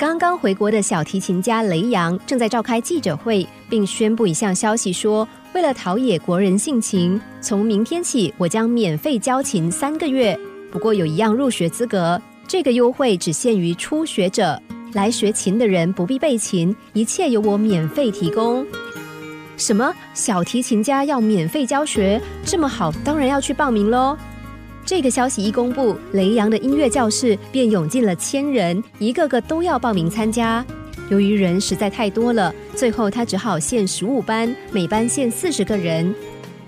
刚刚回国的小提琴家雷扬正在召开记者会，并宣布一项消息：说为了陶冶国人性情，从明天起我将免费教琴三个月。不过有一样入学资格，这个优惠只限于初学者。来学琴的人不必备琴，一切由我免费提供。什么小提琴家要免费教学？这么好，当然要去报名喽。这个消息一公布，雷阳的音乐教室便涌进了千人，一个个都要报名参加。由于人实在太多了，最后他只好限十五班，每班限四十个人。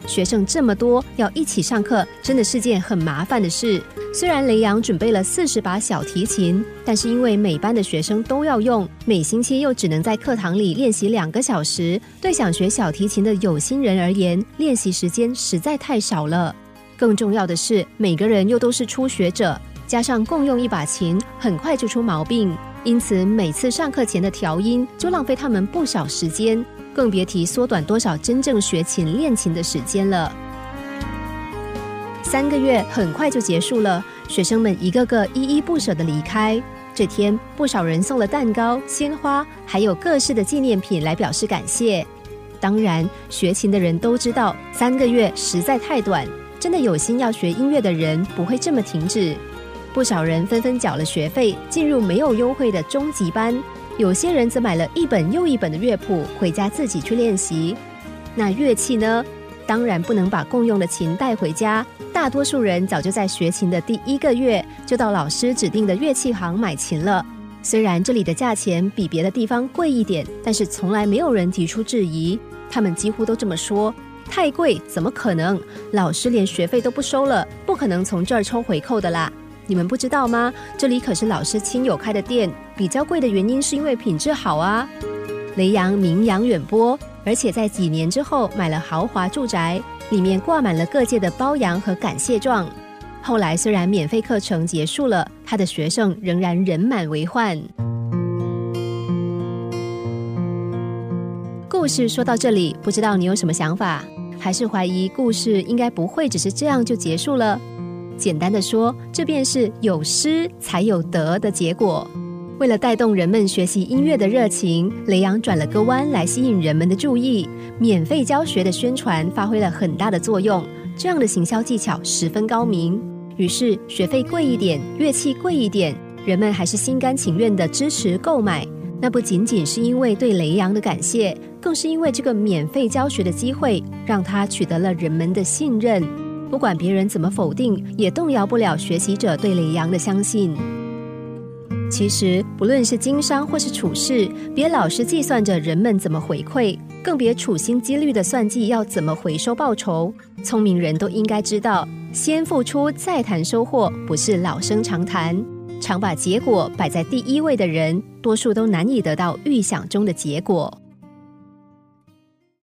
学生这么多，要一起上课，真的是件很麻烦的事。虽然雷阳准备了四十把小提琴，但是因为每班的学生都要用，每星期又只能在课堂里练习两个小时，对想学小提琴的有心人而言，练习时间实在太少了。更重要的是，每个人又都是初学者，加上共用一把琴，很快就出毛病。因此，每次上课前的调音就浪费他们不少时间，更别提缩短多少真正学琴练琴的时间了。三个月很快就结束了，学生们一个个依依不舍地离开。这天，不少人送了蛋糕、鲜花，还有各式的纪念品来表示感谢。当然，学琴的人都知道，三个月实在太短。真的有心要学音乐的人不会这么停止，不少人纷纷缴了学费，进入没有优惠的中级班。有些人则买了一本又一本的乐谱，回家自己去练习。那乐器呢？当然不能把共用的琴带回家。大多数人早就在学琴的第一个月就到老师指定的乐器行买琴了。虽然这里的价钱比别的地方贵一点，但是从来没有人提出质疑。他们几乎都这么说。太贵，怎么可能？老师连学费都不收了，不可能从这儿抽回扣的啦！你们不知道吗？这里可是老师亲友开的店，比较贵的原因是因为品质好啊。雷阳名扬远播，而且在几年之后买了豪华住宅，里面挂满了各界的褒扬和感谢状。后来虽然免费课程结束了，他的学生仍然人满为患。故事说到这里，不知道你有什么想法？还是怀疑故事应该不会只是这样就结束了。简单的说，这便是有失才有得的结果。为了带动人们学习音乐的热情，雷阳转了个弯来吸引人们的注意。免费教学的宣传发挥了很大的作用，这样的行销技巧十分高明。于是学费贵一点，乐器贵一点，人们还是心甘情愿的支持购买。那不仅仅是因为对雷阳的感谢。更是因为这个免费教学的机会，让他取得了人们的信任。不管别人怎么否定，也动摇不了学习者对雷阳的相信。其实，不论是经商或是处事，别老是计算着人们怎么回馈，更别处心积虑的算计要怎么回收报酬。聪明人都应该知道，先付出再谈收获，不是老生常谈。常把结果摆在第一位的人，多数都难以得到预想中的结果。